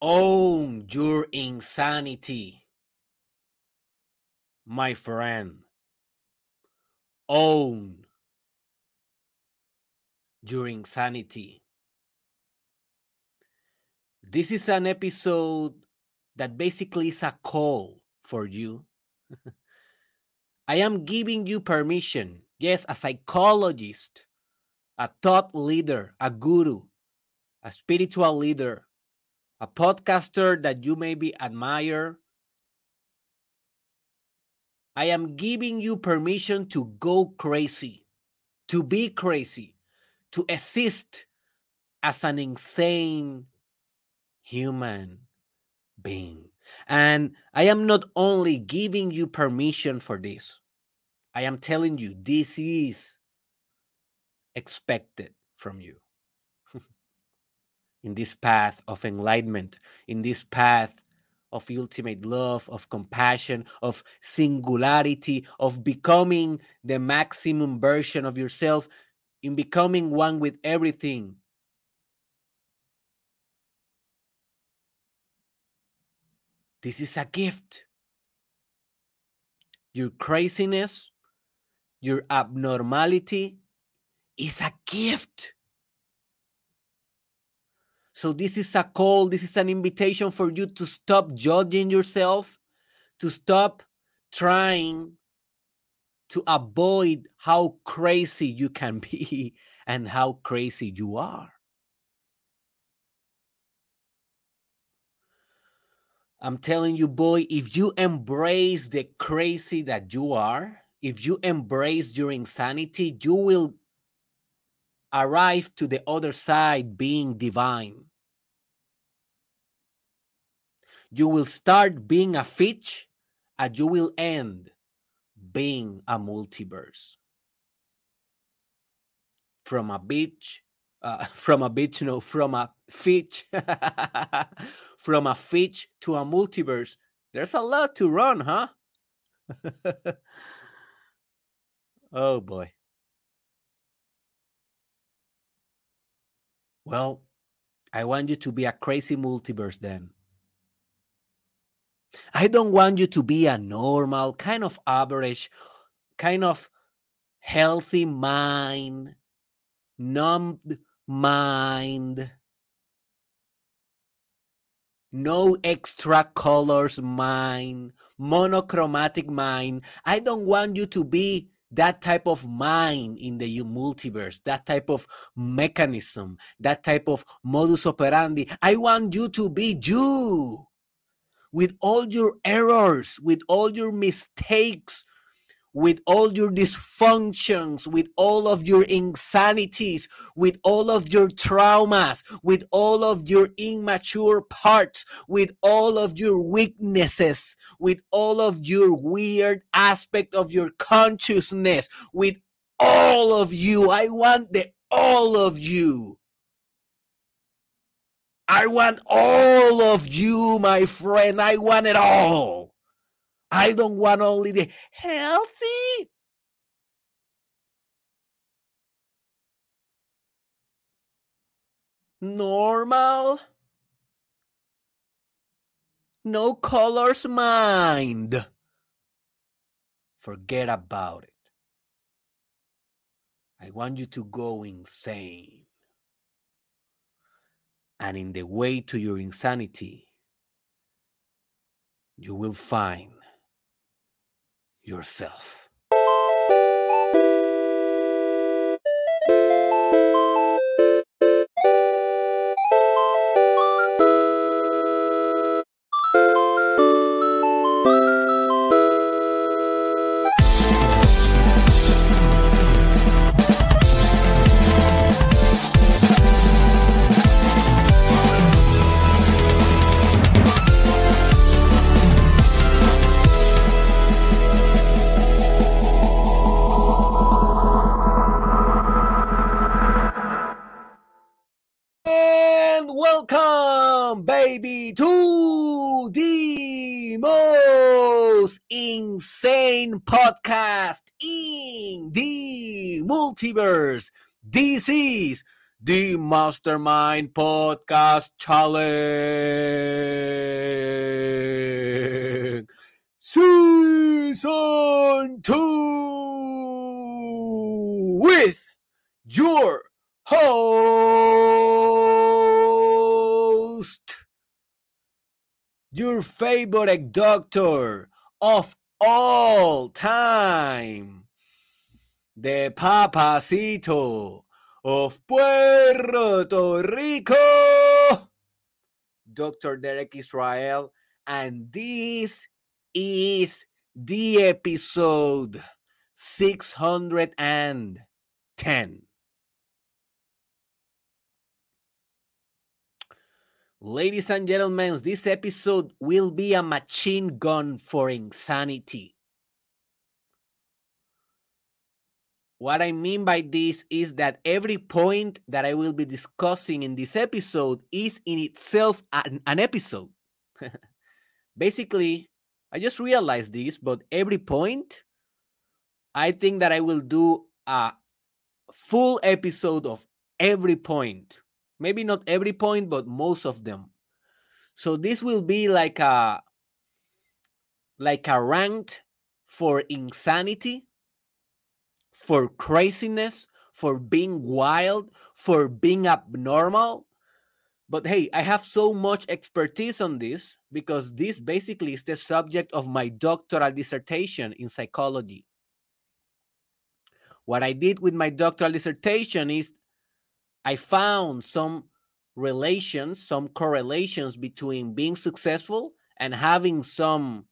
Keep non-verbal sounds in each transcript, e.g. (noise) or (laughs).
Own your insanity, my friend. Own your insanity. This is an episode that basically is a call for you. (laughs) I am giving you permission, yes, a psychologist, a thought leader, a guru, a spiritual leader, a podcaster that you maybe admire. I am giving you permission to go crazy, to be crazy, to exist as an insane human being. And I am not only giving you permission for this, I am telling you this is expected from you. In this path of enlightenment, in this path of ultimate love, of compassion, of singularity, of becoming the maximum version of yourself, in becoming one with everything. This is a gift. Your craziness, your abnormality is a gift. So, this is a call, this is an invitation for you to stop judging yourself, to stop trying to avoid how crazy you can be (laughs) and how crazy you are. I'm telling you, boy, if you embrace the crazy that you are, if you embrace your insanity, you will arrive to the other side being divine you will start being a fish and you will end being a multiverse. From a beach, uh, (laughs) from a beach, no, from a fish, (laughs) from a fish to a multiverse. There's a lot to run, huh? (laughs) oh boy. Well, I want you to be a crazy multiverse then. I don't want you to be a normal, kind of average, kind of healthy mind, numbed mind, no extra colors mind, monochromatic mind. I don't want you to be that type of mind in the you multiverse, that type of mechanism, that type of modus operandi. I want you to be you with all your errors, with all your mistakes, with all your dysfunctions, with all of your insanities, with all of your traumas, with all of your immature parts, with all of your weaknesses, with all of your weird aspect of your consciousness, with all of you. I want the all of you. I want all of you, my friend. I want it all. I don't want only the healthy. Normal. No colors mind. Forget about it. I want you to go insane and in the way to your insanity, you will find yourself. Insane podcast in the multiverse. This is the Mastermind Podcast Challenge Season 2 with your host, your favorite doctor of all time, the Papacito of Puerto Rico, Dr. Derek Israel, and this is the episode 610. Ladies and gentlemen, this episode will be a machine gun for insanity. What I mean by this is that every point that I will be discussing in this episode is in itself an, an episode. (laughs) Basically, I just realized this, but every point, I think that I will do a full episode of every point. Maybe not every point, but most of them. So this will be like a like a ranked for insanity for craziness, for being wild, for being abnormal. But hey, I have so much expertise on this because this basically is the subject of my doctoral dissertation in psychology. What I did with my doctoral dissertation is I found some relations, some correlations between being successful and having some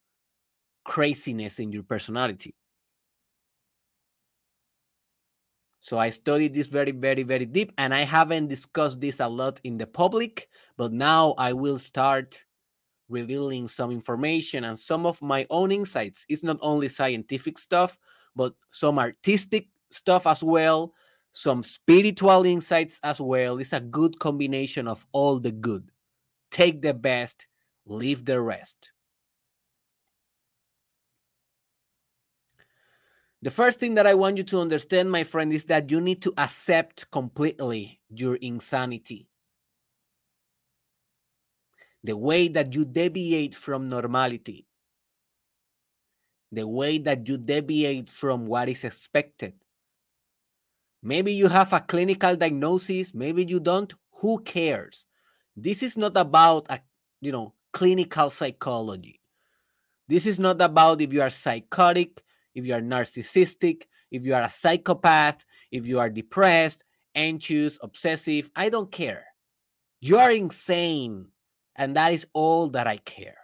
craziness in your personality. So I studied this very, very, very deep, and I haven't discussed this a lot in the public, but now I will start revealing some information and some of my own insights. It's not only scientific stuff, but some artistic stuff as well, some spiritual insights as well. It's a good combination of all the good. Take the best, leave the rest. The first thing that I want you to understand, my friend, is that you need to accept completely your insanity. The way that you deviate from normality, the way that you deviate from what is expected. Maybe you have a clinical diagnosis, maybe you don't. Who cares? This is not about a, you know, clinical psychology. This is not about if you are psychotic, if you are narcissistic, if you are a psychopath, if you are depressed, anxious, obsessive, I don't care. You are insane. And that is all that I care.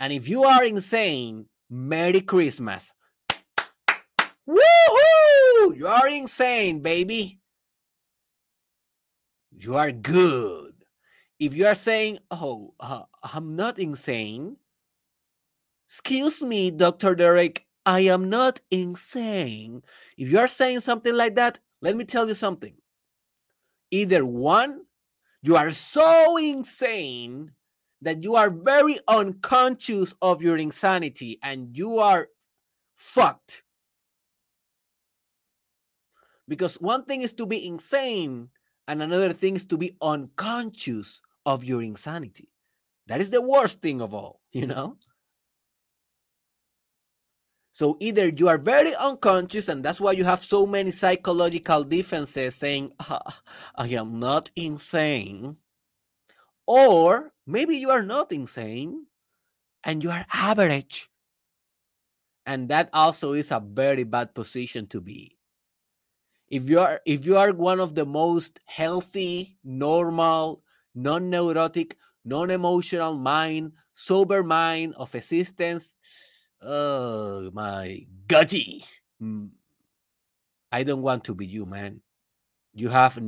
And if you are insane, Merry Christmas. Woohoo! You are insane, baby. You are good. If you are saying, oh, uh, I'm not insane, Excuse me, Dr. Derek, I am not insane. If you are saying something like that, let me tell you something. Either one, you are so insane that you are very unconscious of your insanity and you are fucked. Because one thing is to be insane, and another thing is to be unconscious of your insanity. That is the worst thing of all, (laughs) you know? So either you are very unconscious, and that's why you have so many psychological defenses saying, (laughs) ah, I am not insane. Or maybe you are not insane and you are average. And that also is a very bad position to be. If you are if you are one of the most healthy, normal, non-neurotic, non-emotional mind, sober mind of existence, Oh my gutty. Mm. I don't want to be you, man. You have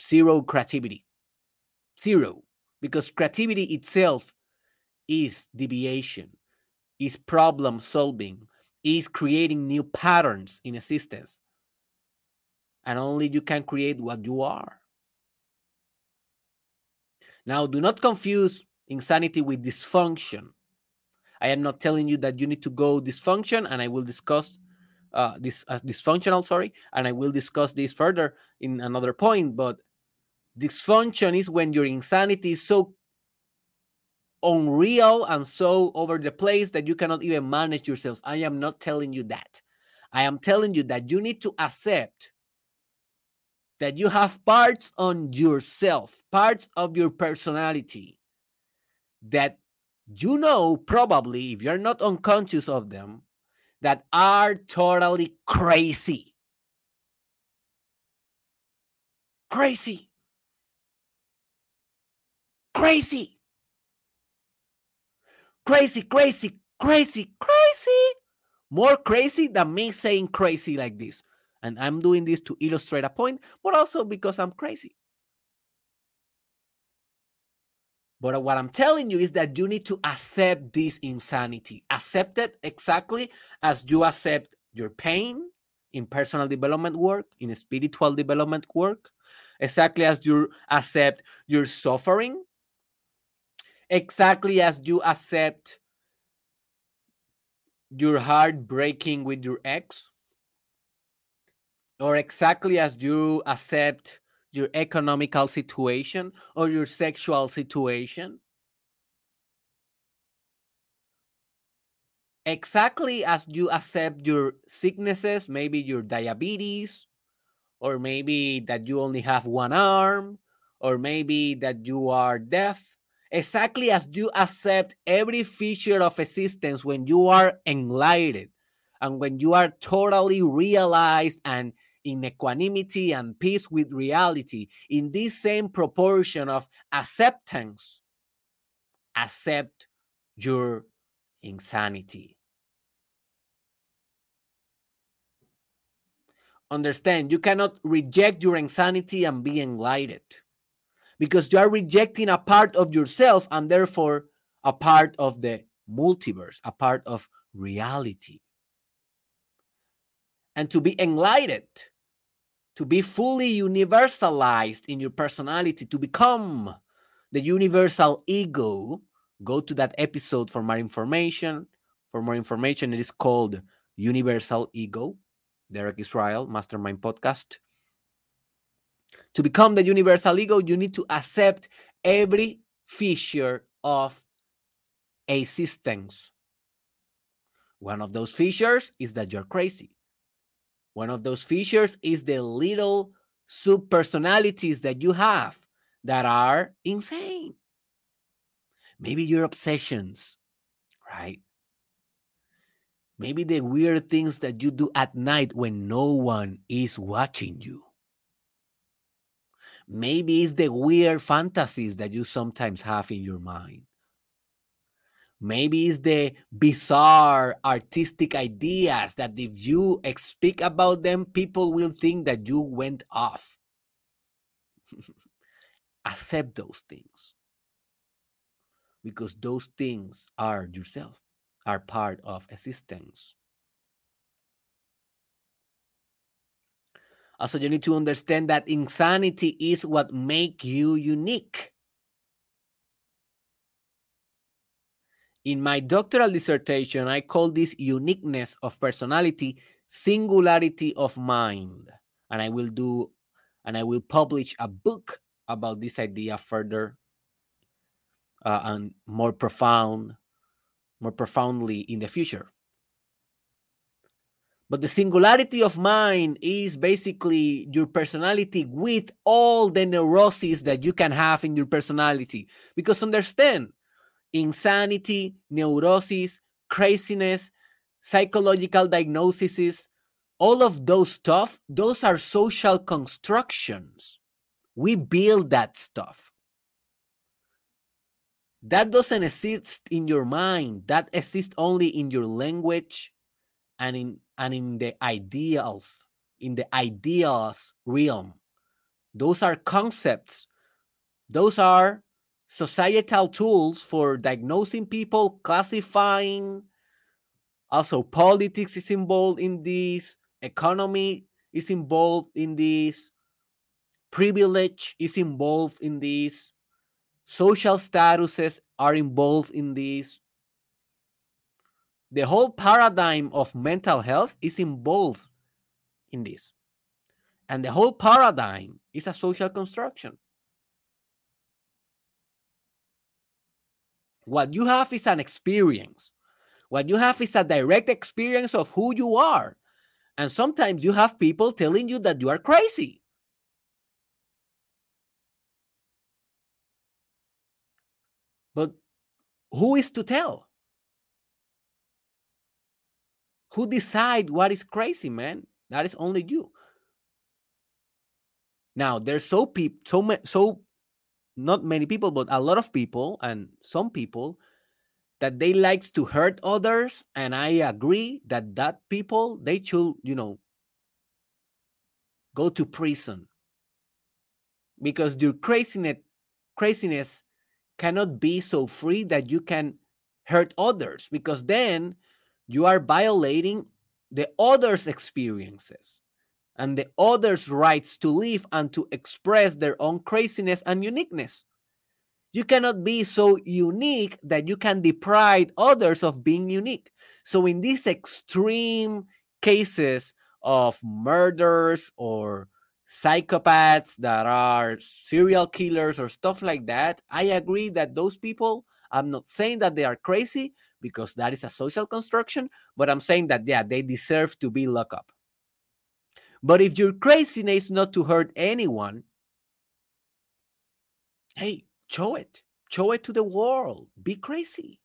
zero creativity. Zero. Because creativity itself is deviation, is problem solving, is creating new patterns in existence. And only you can create what you are. Now, do not confuse insanity with dysfunction. I am not telling you that you need to go dysfunction, and I will discuss uh, this uh, dysfunctional. Sorry, and I will discuss this further in another point. But dysfunction is when your insanity is so unreal and so over the place that you cannot even manage yourself. I am not telling you that. I am telling you that you need to accept that you have parts on yourself, parts of your personality that you know probably if you're not unconscious of them that are totally crazy. Crazy. Crazy. Crazy, crazy, crazy, crazy. More crazy than me saying crazy like this. And I'm doing this to illustrate a point, but also because I'm crazy. But what I'm telling you is that you need to accept this insanity. Accept it exactly as you accept your pain in personal development work, in spiritual development work, exactly as you accept your suffering, exactly as you accept your heart breaking with your ex, or exactly as you accept your economical situation or your sexual situation? Exactly as you accept your sicknesses maybe your diabetes or maybe that you only have one arm or maybe that you are deaf. Exactly as you accept every feature of existence when you are enlightened and when you are totally realized and in equanimity and peace with reality, in this same proportion of acceptance, accept your insanity. Understand, you cannot reject your insanity and be enlightened because you are rejecting a part of yourself and therefore a part of the multiverse, a part of reality. And to be enlightened to be fully universalized in your personality, to become the universal ego, go to that episode for more information. For more information, it is called Universal Ego, Derek Israel, Mastermind Podcast. To become the universal ego, you need to accept every feature of existence. One of those features is that you're crazy. One of those features is the little sub personalities that you have that are insane. Maybe your obsessions, right? Maybe the weird things that you do at night when no one is watching you. Maybe it's the weird fantasies that you sometimes have in your mind. Maybe it's the bizarre artistic ideas that if you speak about them, people will think that you went off. (laughs) Accept those things because those things are yourself, are part of existence. Also, you need to understand that insanity is what make you unique. In my doctoral dissertation, I call this uniqueness of personality singularity of mind. And I will do, and I will publish a book about this idea further uh, and more profound, more profoundly in the future. But the singularity of mind is basically your personality with all the neuroses that you can have in your personality. Because understand, insanity, neurosis, craziness, psychological diagnoses, all of those stuff, those are social constructions. We build that stuff. That doesn't exist in your mind. That exists only in your language and in and in the ideals, in the ideals realm. Those are concepts. Those are societal tools for diagnosing people, classifying. Also, politics is involved in this, economy is involved in this, privilege is involved in this, social statuses are involved in this. The whole paradigm of mental health is involved in this. And the whole paradigm is a social construction. What you have is an experience. What you have is a direct experience of who you are. And sometimes you have people telling you that you are crazy. But who is to tell? Who decide what is crazy, man? That is only you. Now, there's so people, so so not many people, but a lot of people, and some people that they likes to hurt others, and I agree that that people they should, you know, go to prison. Because your craziness, craziness cannot be so free that you can hurt others because then you are violating the other's experiences and the others' rights to live and to express their own craziness and uniqueness. You cannot be so unique that you can deprive others of being unique. So, in these extreme cases of murders or psychopaths that are serial killers or stuff like that, I agree that those people, I'm not saying that they are crazy because that is a social construction, but I'm saying that, yeah, they deserve to be locked up. But if your craziness is not to hurt anyone, hey, show it. Show it to the world. Be crazy.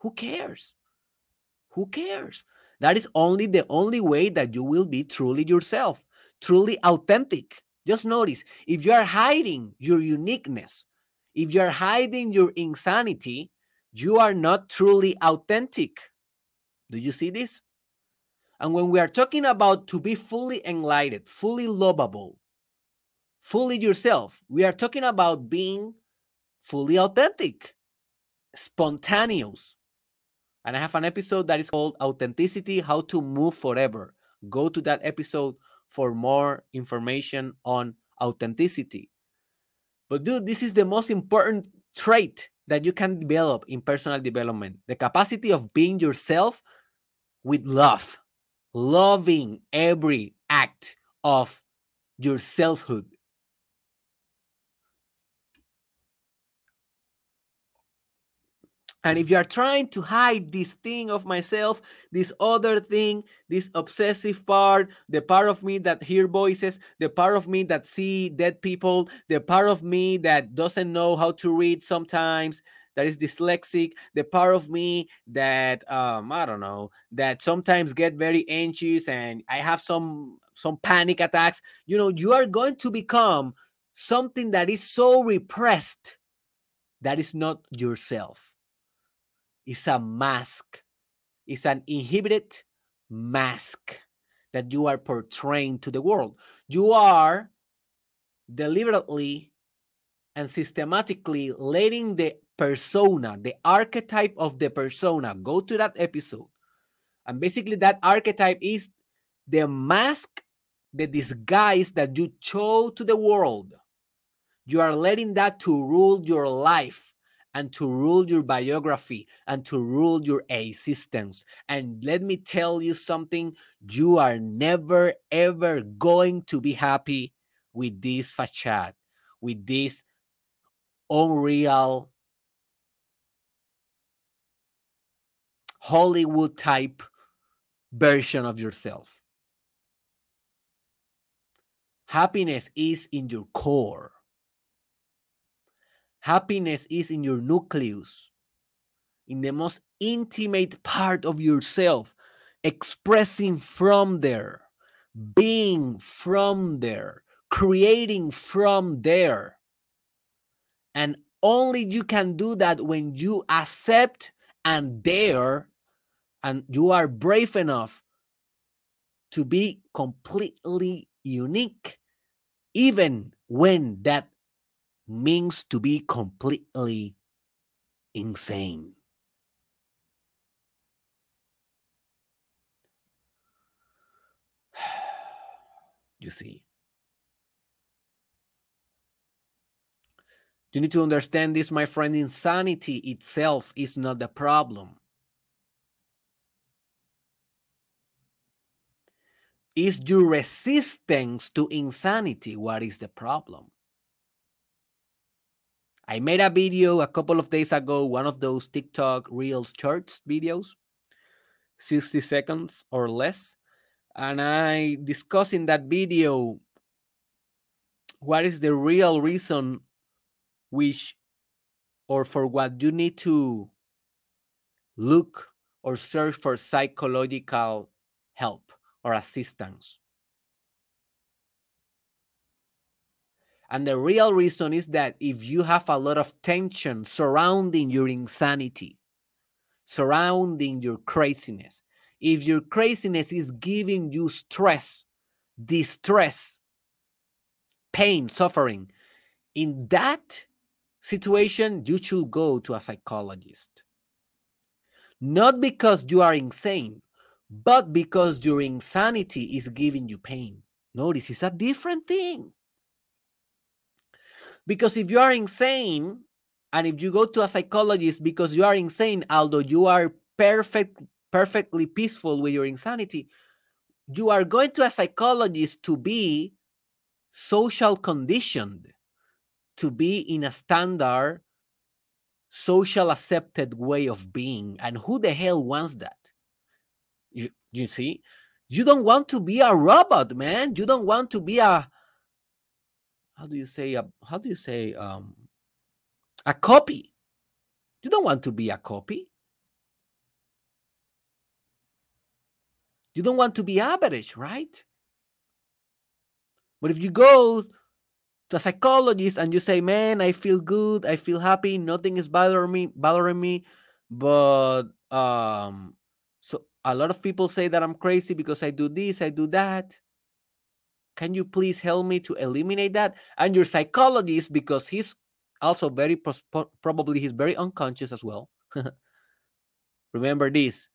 Who cares? Who cares? That is only the only way that you will be truly yourself, truly authentic. Just notice if you are hiding your uniqueness, if you are hiding your insanity, you are not truly authentic. Do you see this? And when we are talking about to be fully enlightened, fully lovable, fully yourself, we are talking about being fully authentic, spontaneous. And I have an episode that is called Authenticity How to Move Forever. Go to that episode for more information on authenticity. But, dude, this is the most important trait that you can develop in personal development the capacity of being yourself with love loving every act of your selfhood. And if you are trying to hide this thing of myself, this other thing, this obsessive part, the part of me that hear voices, the part of me that see dead people, the part of me that doesn't know how to read sometimes, that is dyslexic, the part of me that um, I don't know, that sometimes get very anxious and I have some some panic attacks. You know, you are going to become something that is so repressed that is not yourself. It's a mask. It's an inhibited mask that you are portraying to the world. You are deliberately and systematically letting the persona, the archetype of the persona. Go to that episode. And basically, that archetype is the mask, the disguise that you show to the world. You are letting that to rule your life and to rule your biography and to rule your existence. And let me tell you something you are never, ever going to be happy with this facade, with this unreal Hollywood type version of yourself. Happiness is in your core. Happiness is in your nucleus, in the most intimate part of yourself, expressing from there, being from there, creating from there. And only you can do that when you accept and dare and you are brave enough to be completely unique, even when that means to be completely insane. (sighs) You see, you need to understand this, my friend. Insanity itself is not the problem. Is your resistance to insanity. What is the problem? I made a video a couple of days ago, one of those TikTok Reels Shorts videos, 60 seconds or less. And I discuss in that video what is the real reason which or for what you need to look or search for psychological help or assistance. And the real reason is that if you have a lot of tension surrounding your insanity, surrounding your craziness, if your craziness is giving you stress, distress, pain, suffering, in that situation, you should go to a psychologist. Not because you are insane, but because your insanity is giving you pain. Notice it's a different thing. Because if you are insane, and if you go to a psychologist because you are insane, although you are perfect, perfectly peaceful with your insanity, you are going to a psychologist to be social conditioned, to be in a standard, social accepted way of being. And who the hell wants that? You, see, you don't want to be a robot, man. You don't want to be a how do you say a how do you say um a copy? You don't want to be a copy. You don't want to be average right? But if you go to a psychologist and you say man i feel good i feel happy nothing is bothering me bothering me but um so a lot of people say that i'm crazy because i do this i do that can you please help me to eliminate that? And your psychologist, because he's also very probably he's very unconscious as well. (laughs) Remember this.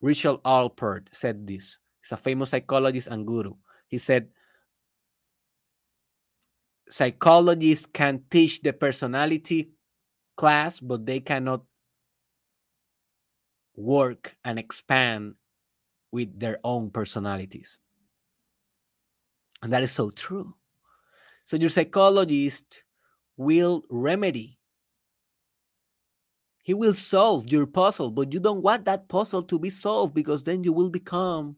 Richard Alpert said this. He's a famous psychologist and guru. He said, psychologists can teach the personality class, but they cannot work and expand with their own personalities. And that is so true. So your psychologist will remedy. He will solve your puzzle, but you don't want that puzzle to be solved because then you will become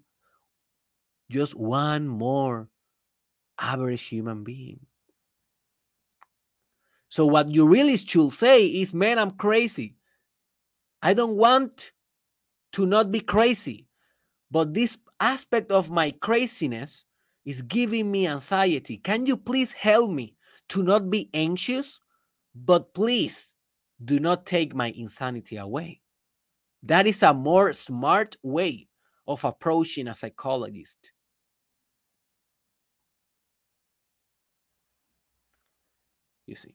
just one more average human being. So, what you really should say is, man, I'm crazy. I don't want to not be crazy, but this aspect of my craziness is giving me anxiety. Can you please help me to not be anxious? But please do not take my insanity away. That is a more smart way of approaching a psychologist. You see.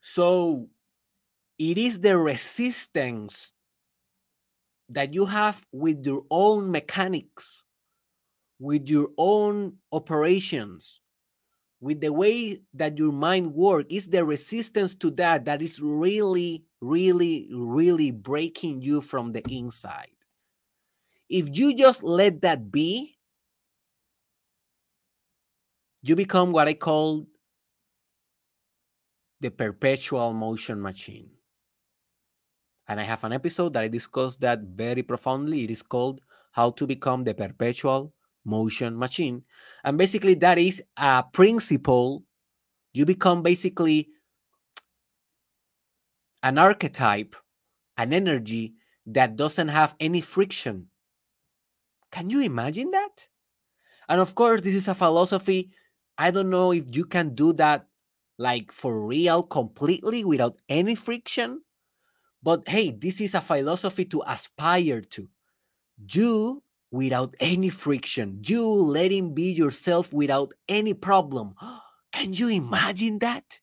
So it is the resistance that you have with your own mechanics, with your own operations, with the way that your mind works, is the resistance to that that is really, really, really breaking you from the inside. If you just let that be, you become what I call the perpetual motion machine and I have an episode that I discuss that very profoundly. It is called How to Become the Perpetual Motion Machine. And basically, that is a principle. You become basically an archetype, an energy that doesn't have any friction. Can you imagine that? And of course, this is a philosophy. I don't know if you can do that like for real completely without any friction but hey, this is a philosophy to aspire to. You without any friction, you letting be yourself without any problem. (gasps) Can you imagine that?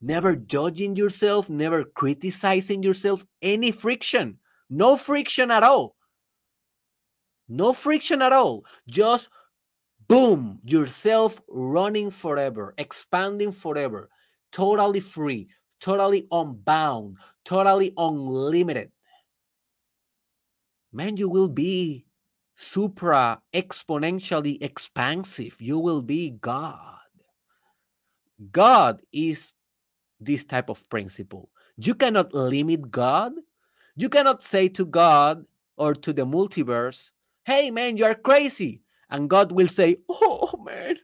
Never judging yourself, never criticizing yourself, any friction, no friction at all. No friction at all. Just boom, yourself running forever, expanding forever, totally free, totally unbound, totally unlimited. man, you will be supra exponentially expansive. You will be God. God is this type of principle. You cannot limit God. You cannot say to God or to the multiverse, hey, man, you are crazy. And God will say, oh, man,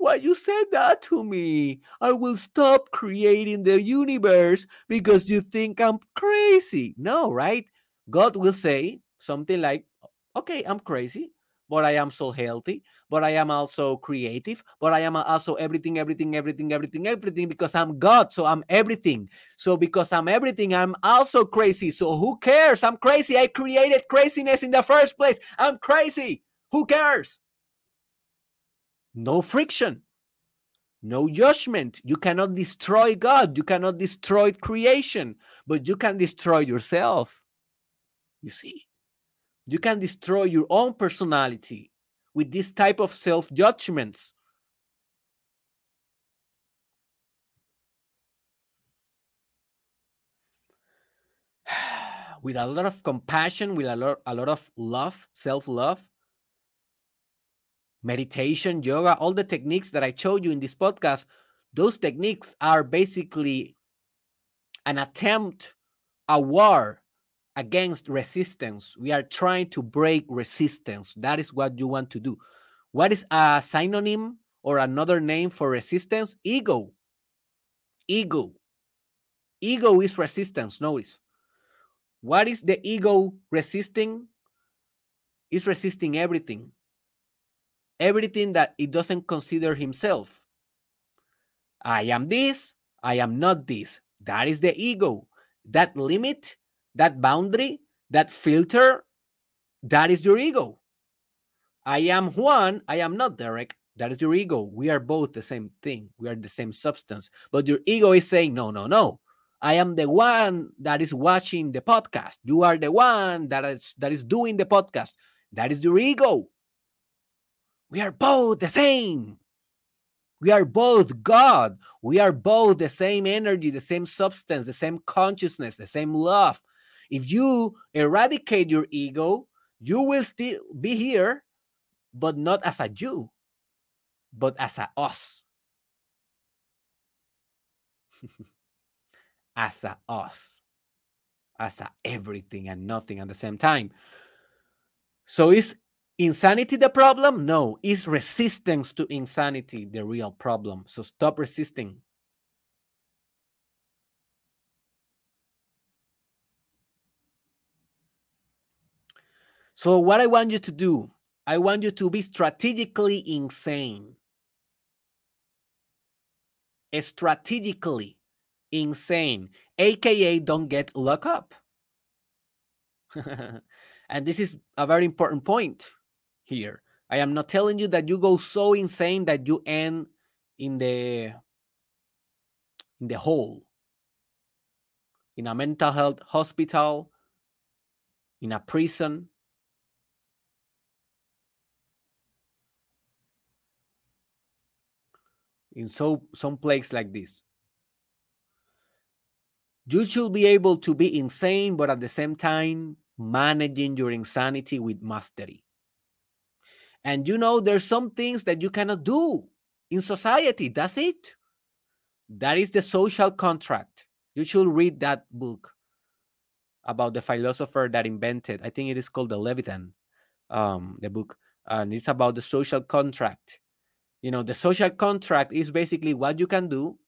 why you said that to me? I will stop creating the universe because you think I'm crazy. No, right? God will say something like, okay, I'm crazy but I am so healthy, but I am also creative, but I am also everything, everything, everything, everything, everything because I'm God. So I'm everything. So because I'm everything, I'm also crazy. So who cares? I'm crazy. I created craziness in the first place. I'm crazy. Who cares? No friction, no judgment. You cannot destroy God. You cannot destroy creation, but you can destroy yourself. You see? You can destroy your own personality with this type of self judgments. (sighs) with a lot of compassion, with a lot, a lot of love, self love, meditation, yoga, all the techniques that I showed you in this podcast, those techniques are basically an attempt, a war against resistance. We are trying to break resistance. That is what you want to do. What is a synonym or another name for resistance? Ego. Ego. Ego is resistance. Notice. What is the ego resisting? Is resisting everything. Everything that it doesn't consider himself. I am this, I am not this. That is the ego. That limit that boundary, that filter, that is your ego. I am Juan, I am not Derek. That is your ego. We are both the same thing. We are the same substance. But your ego is saying, no, no, no. I am the one that is watching the podcast. You are the one that is that is doing the podcast. That is your ego. We are both the same. We are both God. We are both the same energy, the same substance, the same consciousness, the same love, if you eradicate your ego, you will still be here, but not as a you, but as a us. (laughs) as a us. As a everything and nothing at the same time. So is insanity the problem? No, is resistance to insanity the real problem. So stop resisting. So, what I want you to do, I want you to be strategically insane. Strategically insane, aka don't get locked up. (laughs) and this is a very important point here. I am not telling you that you go so insane that you end in the in the hole. In a mental health hospital in a prison. In so some place like this. You should be able to be insane but at the same time managing your insanity with mastery and you know there's some things that you cannot do in society. That's it. That is the social contract. You should read that book about the philosopher that invented i think it is called the leviathan um the book and it's about the social contract. You know the social contract is basically what you can do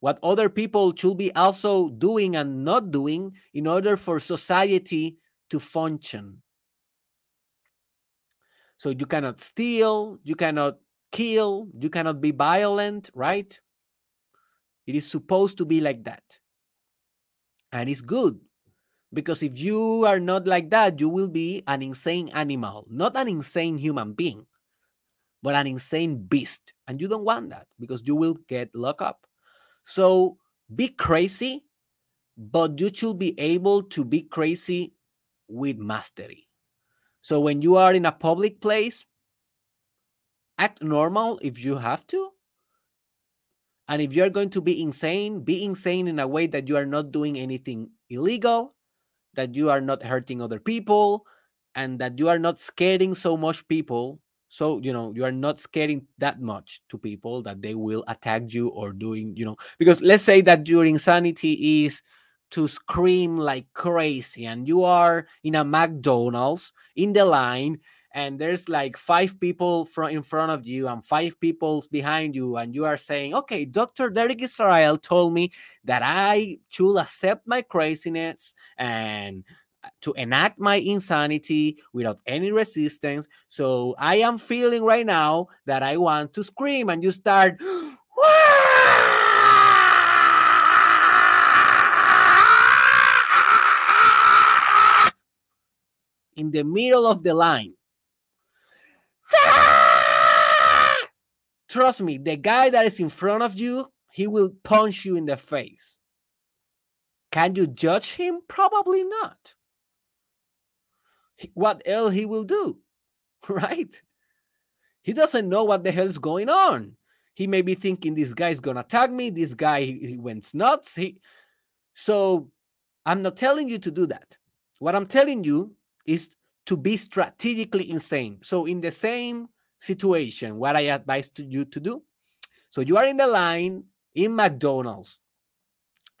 what other people should be also doing and not doing in order for society to function so you cannot steal you cannot kill you cannot be violent right it is supposed to be like that and it's good because if you are not like that you will be an insane animal not an insane human being but an insane beast. And you don't want that because you will get locked up. So be crazy, but you should be able to be crazy with mastery. So when you are in a public place, act normal if you have to. And if you're going to be insane, be insane in a way that you are not doing anything illegal, that you are not hurting other people, and that you are not scaring so much people so you know you are not scaring that much to people that they will attack you or doing you know because let's say that your insanity is to scream like crazy and you are in a mcdonald's in the line and there's like five people from in front of you and five people behind you and you are saying okay dr derek israel told me that i should accept my craziness and uh, to enact my insanity without any resistance. So I am feeling right now that I want to scream, and you start. (gasps) in the middle of the line. Trust me, the guy that is in front of you, he will punch you in the face. Can you judge him? Probably not what else he will do, (laughs) right? He doesn't know what the hell is going on. He may be thinking this guy's gonna attack me. This guy he went nuts. He so I'm not telling you to do that. What I'm telling you is to be strategically insane. So in the same situation, what I advise to you to do. So you are in the line in McDonald's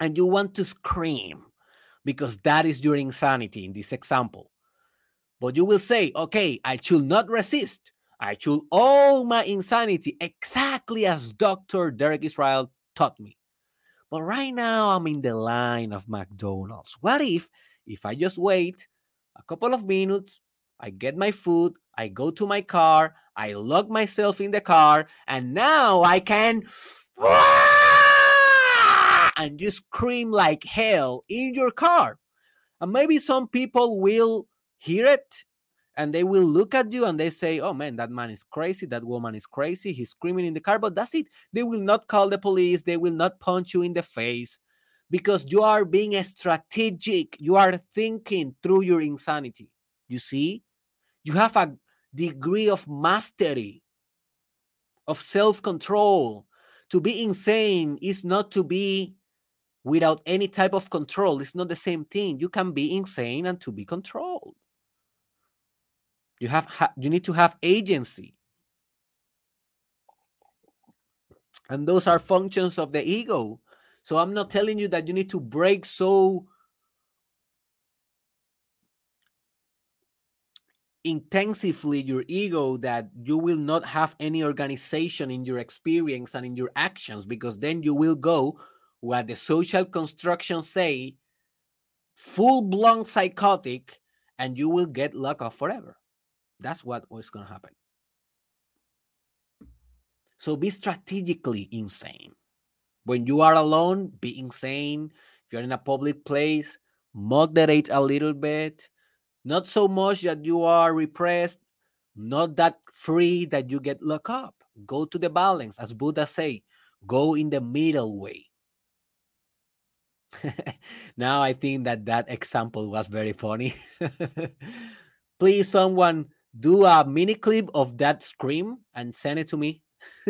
and you want to scream because that is your insanity in this example. But you will say, okay, I should not resist. I should owe my insanity exactly as Dr. Derek Israel taught me. But right now I'm in the line of McDonald's. What if if I just wait a couple of minutes, I get my food, I go to my car, I lock myself in the car, and now I can (laughs) and you scream like hell in your car. And maybe some people will hear it and they will look at you and they say, Oh man, that man is crazy. That woman is crazy. He's screaming in the car, but that's it. They will not call the police. They will not punch you in the face because you are being strategic. You are thinking through your insanity. You see, you have a degree of mastery, of self control. To be insane is not to be without any type of control. It's not the same thing. You can be insane and to be controlled. You have ha- you need to have agency. And those are functions of the ego. So I'm not telling you that you need to break so intensively your ego that you will not have any organization in your experience and in your actions because then you will go what the social construction say full blown psychotic and you will get locked up forever that's what was going to happen. So be strategically insane. When you are alone, be insane. If you're in a public place, moderate a little bit. Not so much that you are repressed, not that free that you get locked up. Go to the balance, as Buddha say, go in the middle way. (laughs) now I think that that example was very funny. (laughs) Please, someone do a mini clip of that scream and send it to me. (laughs)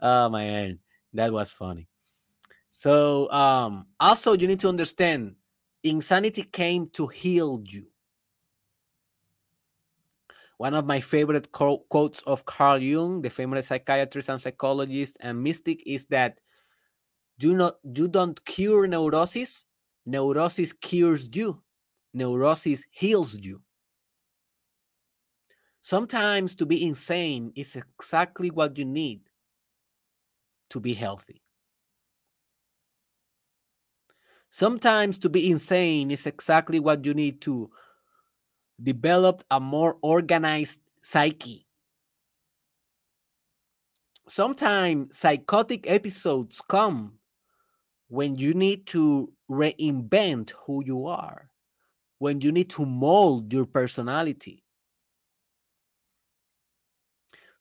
oh my man, that was funny. So um also you need to understand insanity came to heal you. One of my favorite quotes of Carl Jung, the famous psychiatrist and psychologist and mystic, is that do not you don't cure neurosis, neurosis cures you. Neurosis heals you. Sometimes to be insane is exactly what you need to be healthy. Sometimes to be insane is exactly what you need to develop a more organized psyche. Sometimes psychotic episodes come when you need to reinvent who you are, when you need to mold your personality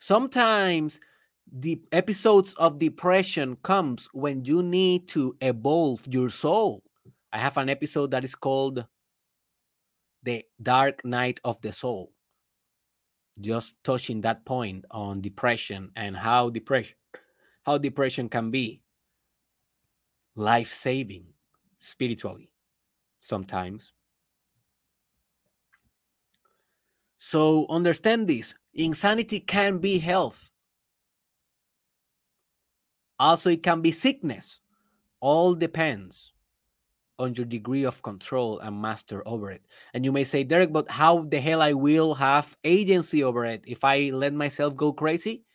sometimes the episodes of depression comes when you need to evolve your soul. I have an episode that is called the dark night of the soul. Just touching that point on depression and how depression how depression can be life saving spiritually sometimes. So understand this. Insanity can be health. Also, it can be sickness. All depends on your degree of control and master over it. And you may say, Derek, but how the hell I will have agency over it if I let myself go crazy?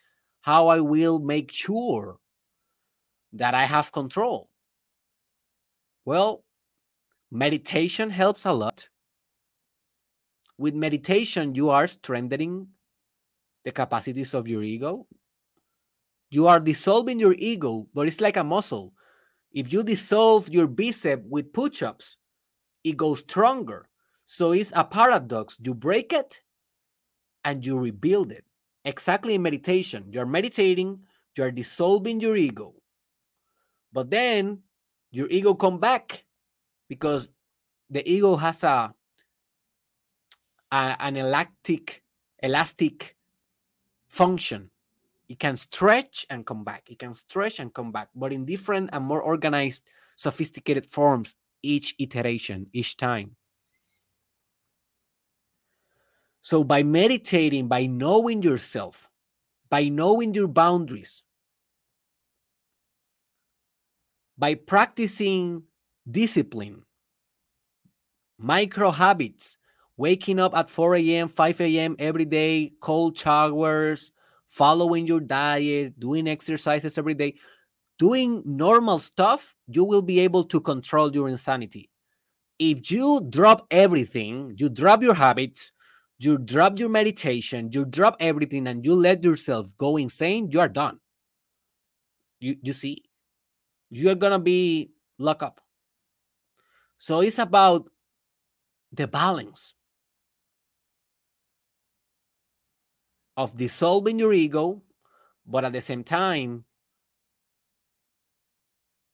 How I will make sure that I have control? Well, meditation helps a lot. With meditation, you are strengthening the capacities of your ego. You are dissolving your ego, but it's like a muscle. If you dissolve your bicep with push ups, it goes stronger. So it's a paradox. You break it and you rebuild it. Exactly in meditation. You're meditating, you're dissolving your ego. But then your ego come back because the ego has a, a an elastic elastic function it can stretch and come back. It can stretch and come back, but in different and more organized, sophisticated forms each iteration, each time. So, by meditating, by knowing yourself, by knowing your boundaries, by practicing discipline, micro habits, waking up at 4 a.m., 5 a.m. every day, cold showers, following your diet, doing exercises every day, doing normal stuff, you will be able to control your insanity. If you drop everything, you drop your habits, you drop your meditation, you drop everything, and you let yourself go insane, you are done. You, you see, you're gonna be locked up. So it's about the balance. Of dissolving your ego, but at the same time,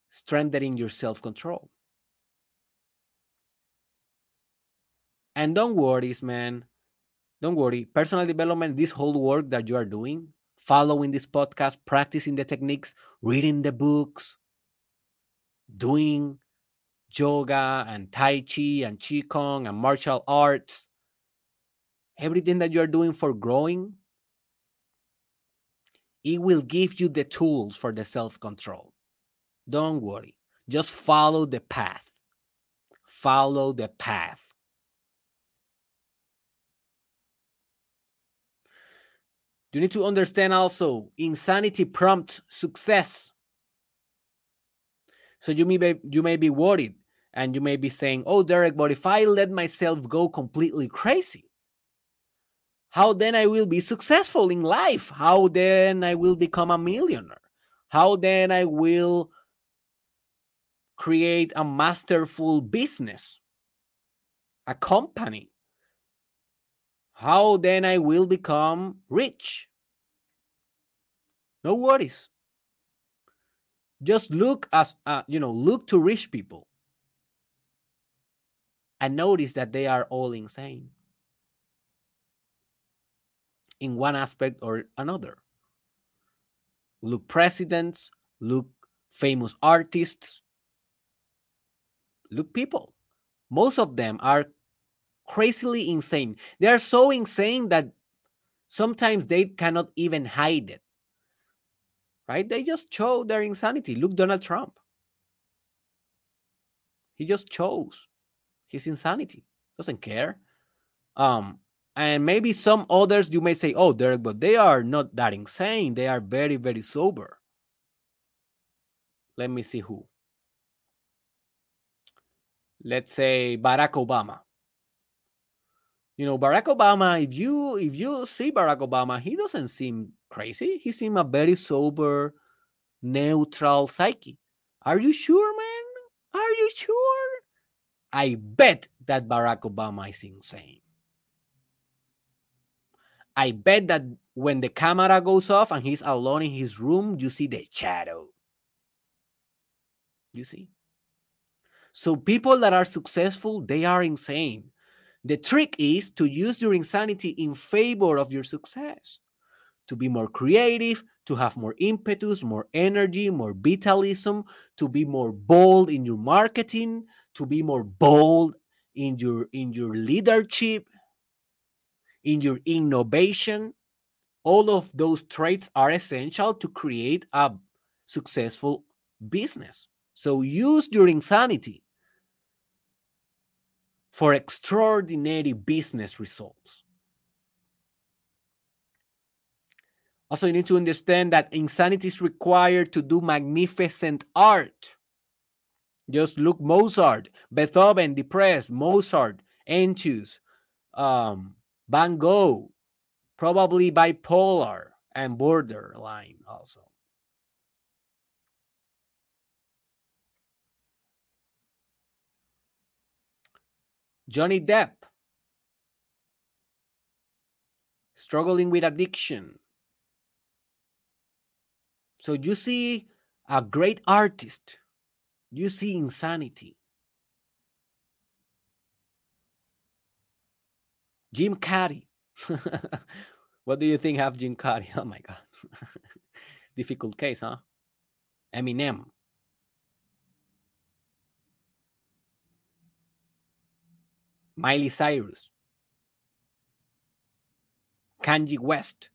strengthening your self control. And don't worry, man. Don't worry. Personal development, this whole work that you are doing, following this podcast, practicing the techniques, reading the books, doing yoga and Tai Chi and Qigong and martial arts, everything that you are doing for growing it will give you the tools for the self control. Don't worry. Just follow the path. Follow the path. You need to understand also insanity prompts success. So you may be, you may be worried and you may be saying, "Oh, Derek, but if I let myself go completely crazy, how then I will be successful in life? How then I will become a millionaire? How then I will create a masterful business, a company? How then I will become rich? No worries. Just look as uh, you know, look to rich people and notice that they are all insane in one aspect or another. Look presidents, look famous artists, look people. Most of them are crazily insane. They are so insane that sometimes they cannot even hide it. Right? They just show their insanity. Look, Donald Trump. He just chose his insanity. Doesn't care. Um, and maybe some others you may say, oh, Derek, but they are not that insane. They are very, very sober. Let me see who. Let's say Barack Obama. You know, Barack Obama, if you if you see Barack Obama, he doesn't seem crazy. He seems a very sober, neutral psyche. Are you sure, man? Are you sure? I bet that Barack Obama is insane. I bet that when the camera goes off and he's alone in his room, you see the shadow. You see? So people that are successful, they are insane. The trick is to use your insanity in favor of your success, to be more creative, to have more impetus, more energy, more vitalism, to be more bold in your marketing, to be more bold in your in your leadership, in your innovation. All of those traits are essential to create a successful business. So use your insanity for extraordinary business results. Also, you need to understand that insanity is required to do magnificent art. Just look Mozart, Beethoven, depressed, Mozart, Encius, um, Van Gogh, probably bipolar and borderline also. Johnny Depp, struggling with addiction. So you see a great artist, you see insanity. Jim Carrey. (laughs) what do you think of Jim Carrey? (laughs) Oh my God. (laughs) Difficult case, huh? Eminem. Miley Cyrus, Kanye West,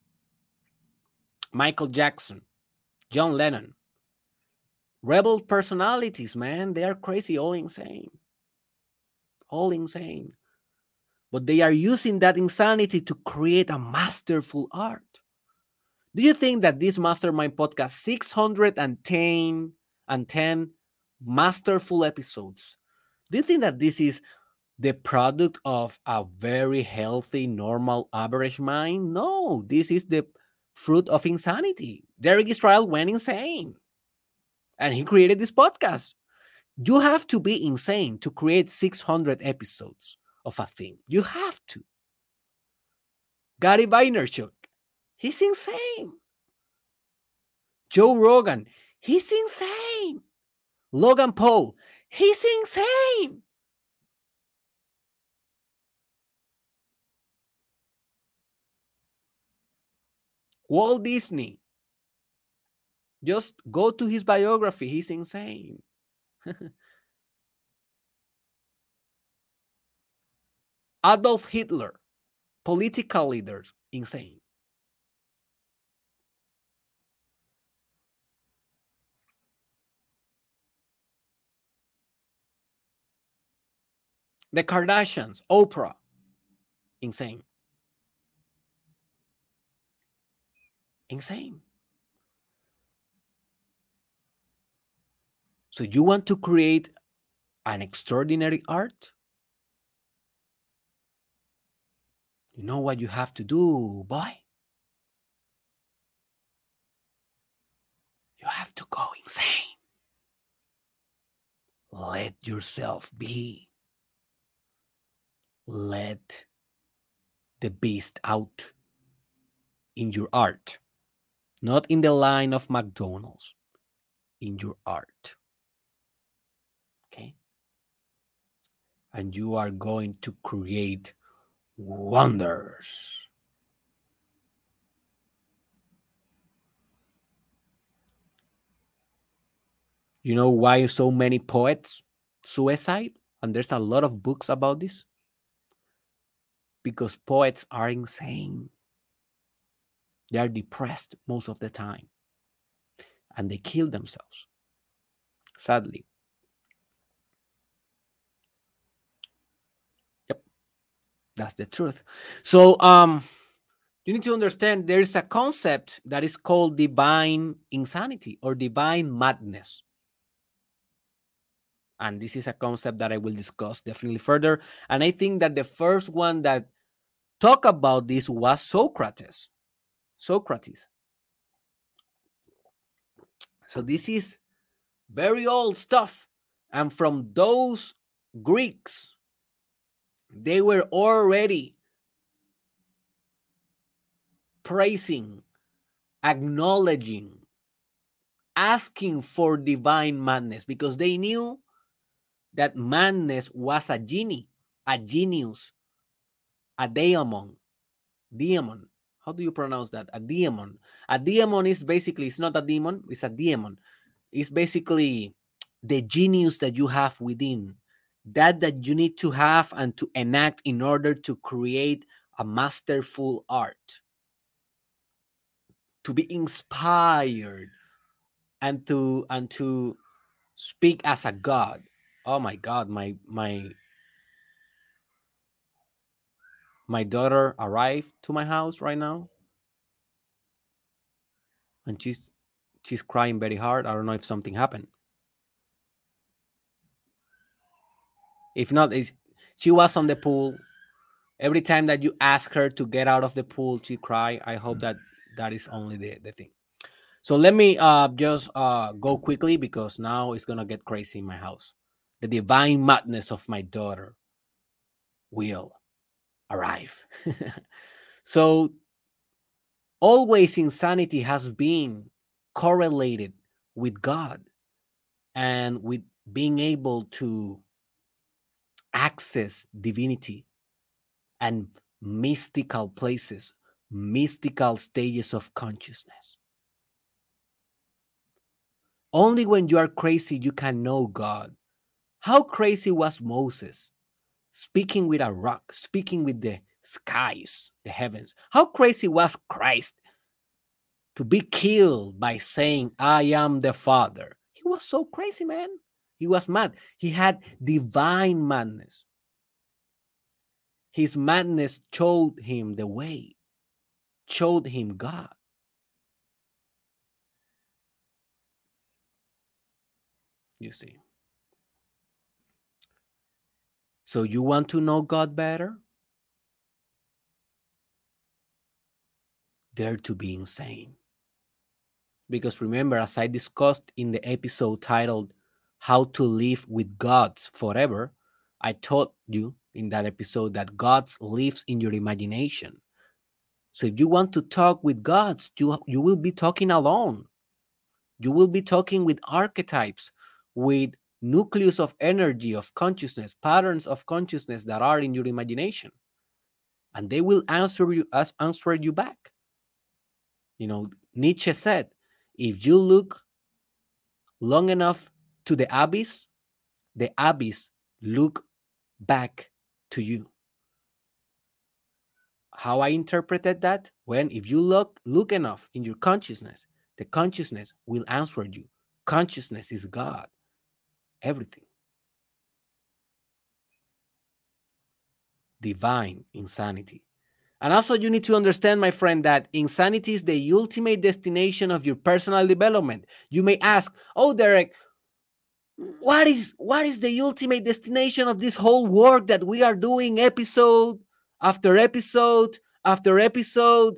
Michael Jackson, John Lennon. Rebel personalities, man. They are crazy, all insane. All insane. But they are using that insanity to create a masterful art. Do you think that this Mastermind podcast, 610 and 10 masterful episodes, do you think that this is the product of a very healthy, normal, average mind. No, this is the fruit of insanity. Derek Israel went insane and he created this podcast. You have to be insane to create 600 episodes of a thing. You have to. Gary Vaynerchuk, he's insane. Joe Rogan, he's insane. Logan Paul, he's insane. Walt Disney. Just go to his biography. He's insane. (laughs) Adolf Hitler, political leaders, insane. The Kardashians, Oprah, insane. insane. So you want to create an extraordinary art? You know what you have to do, boy? You have to go insane. Let yourself be. Let the beast out in your art not in the line of McDonald's, in your art. Okay? And you are going to create wonders. You know why so many poets suicide? And there's a lot of books about this. Because poets are insane. They are depressed most of the time and they kill themselves, sadly. That's the truth. So, um, you need to understand there is a concept that is called divine insanity or divine madness. And this is a concept that I will discuss definitely further. And I think that the first one that talked about this was Socrates. Socrates. So this is very old stuff. And from those Greeks, they were already praising, acknowledging, asking for divine madness because they knew that madness was a genie, a genius, a daemon, demon, how do you pronounce that? A demon. A demon is basically, it's not a demon, it's a demon. It's basically the genius that you have within, that that you need to have and to enact in order to create a masterful art, to be inspired and to and to speak as a god. Oh my god, my my my daughter arrived to my house right now and she's she's crying very hard. I don't know if something happened. If not, she was on the pool. Every time that you ask her to get out of the pool, she cry. I hope that that is only the, the thing. So let me uh, just uh, go quickly because now it's gonna get crazy in my house. The divine madness of my daughter will arrive. (laughs) so always insanity has been correlated with God and with being able to access divinity and mystical places, mystical stages of consciousness. Only when you are crazy you can know God. How crazy was Moses speaking with a rock, speaking with the skies, the heavens? How crazy was Christ to be killed by saying, I am the Father? He was so crazy, man. He was mad. He had divine madness. His madness showed him the way, showed him God. You see. So, you want to know God better? Dare to be insane. Because remember, as I discussed in the episode titled How to Live with Gods Forever, I told you in that episode that God lives in your imagination. So if you want to talk with gods, you, you will be talking alone. You will be talking with archetypes, with nucleus of energy, of consciousness, patterns of consciousness that are in your imagination. And they will answer you as answer you back. You know, Nietzsche said, if you look long enough to the abyss, the abyss look back to you. How I interpreted that? When if you look look enough in your consciousness, the consciousness will answer you. Consciousness is God. Everything. Divine insanity. And also, you need to understand, my friend, that insanity is the ultimate destination of your personal development. You may ask, Oh, Derek, what is what is the ultimate destination of this whole work that we are doing episode after episode after episode?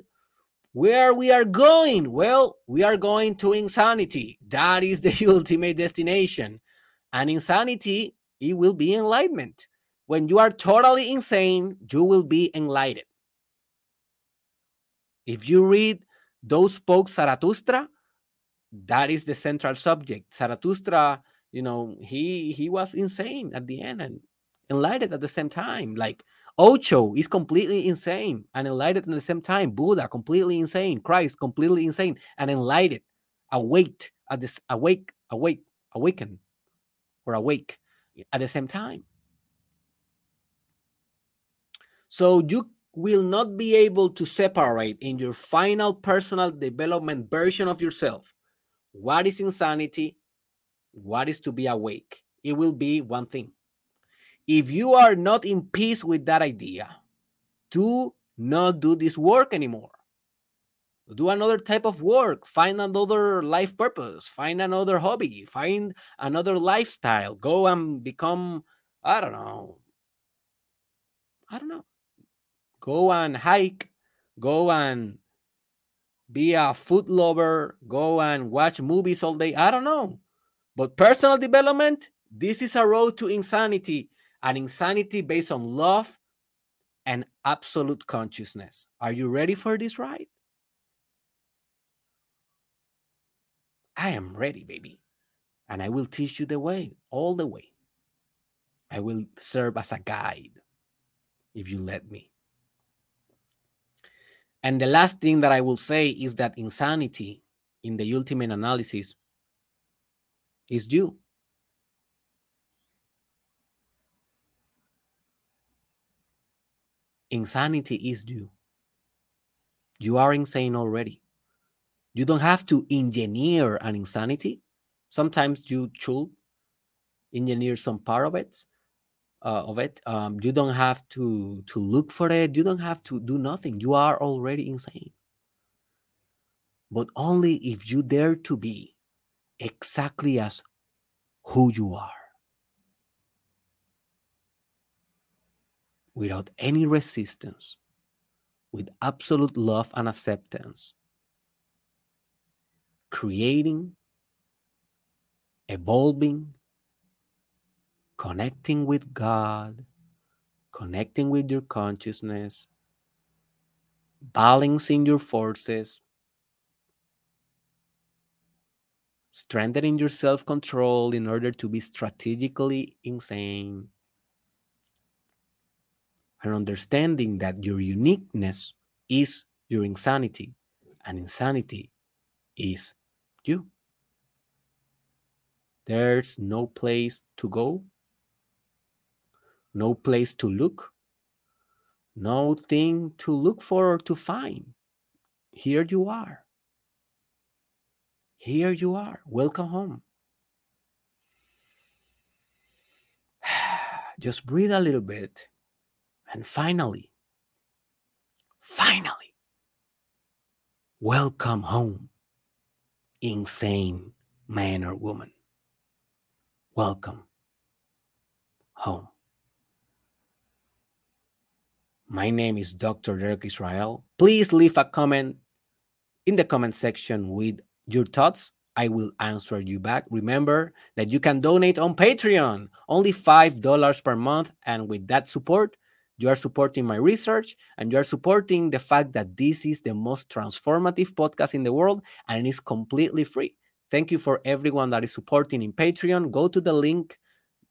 Where we are going? Well we are going to insanity. That is the (laughs) ultimate destination. And insanity it will be enlightenment. When you are totally insane you will be enlightened. If you read thus spoke zarathustra that is the central subject. Zarathustra you know he he was insane at the end and enlightened at the same time like Osho is completely insane and enlightened at the same time. Buddha completely insane. Christ completely insane and enlightened, awake at this awake, awake, awaken, or awake at the same time. So you will not be able to separate in your final personal development version of yourself what is insanity what is to be awake? It will be one thing. If you are not in peace with that idea, do not do this work anymore. Do another type of work. Find another life purpose. Find another hobby. Find another lifestyle. Go and become, I don't know. I don't know. Go and hike. Go and be a food lover. Go and watch movies all day. I don't know. But personal development, this is a road to insanity, an insanity based on love and absolute consciousness. Are you ready for this ride? I am ready, baby. And I will teach you the way, all the way. I will serve as a guide if you let me. And the last thing that I will say is that insanity, in the ultimate analysis, is due. insanity is due. You are insane already. You don't have to engineer an insanity. Sometimes you should engineer some part of it. Uh, of it, um, you don't have to to look for it. You don't have to do nothing. You are already insane. But only if you dare to be exactly as who you are. without any resistance, with absolute love and acceptance, creating, evolving, connecting with God, connecting with your consciousness, balancing your forces, strengthening your self control in order to be strategically insane and understanding that your uniqueness is your insanity, and insanity is you. There's no place to go, no place to look, no thing to look for or to find. Here you are. Here you are. Welcome home. (sighs) Just breathe a little bit and finally, finally, welcome home, insane man or woman. Welcome home. My name is Dr. Derek Israel. Please leave a comment in the comment section with your thoughts. I will answer you back. Remember that you can donate on Patreon, only $5 per month. And with that support, you are supporting my research and you are supporting the fact that this is the most transformative podcast in the world and it is completely free. Thank you for everyone that is supporting in Patreon. Go to the link.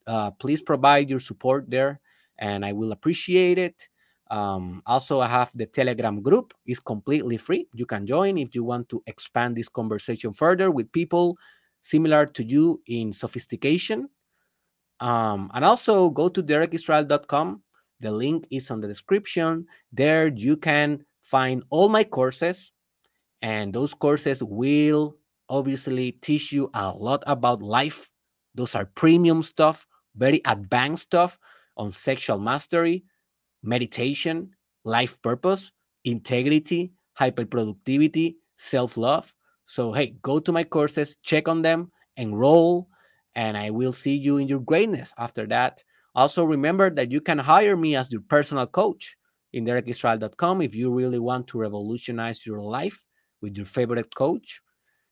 Uh, please provide your support there and I will appreciate it. Um, also, I have the Telegram group. It's completely free. You can join if you want to expand this conversation further with people similar to you in sophistication. Um, and also go to derekisrael.com the link is on the description. There you can find all my courses, and those courses will obviously teach you a lot about life. Those are premium stuff, very advanced stuff on sexual mastery, meditation, life purpose, integrity, hyperproductivity, self love. So, hey, go to my courses, check on them, enroll, and I will see you in your greatness after that. Also, remember that you can hire me as your personal coach in derekisrael.com if you really want to revolutionize your life with your favorite coach.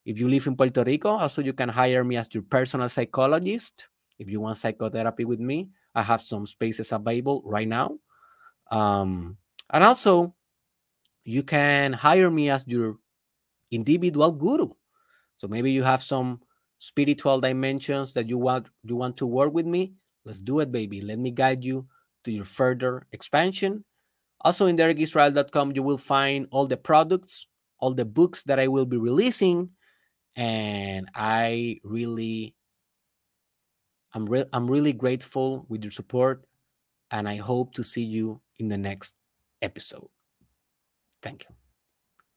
If you live in Puerto Rico, also you can hire me as your personal psychologist. If you want psychotherapy with me, I have some spaces available right now. Um, and also, you can hire me as your individual guru. So maybe you have some spiritual dimensions that you want you want to work with me Let's do it, baby. Let me guide you to your further expansion. Also, in derekisrael.com, you will find all the products, all the books that I will be releasing. And I really, I'm, re- I'm really grateful with your support. And I hope to see you in the next episode. Thank you.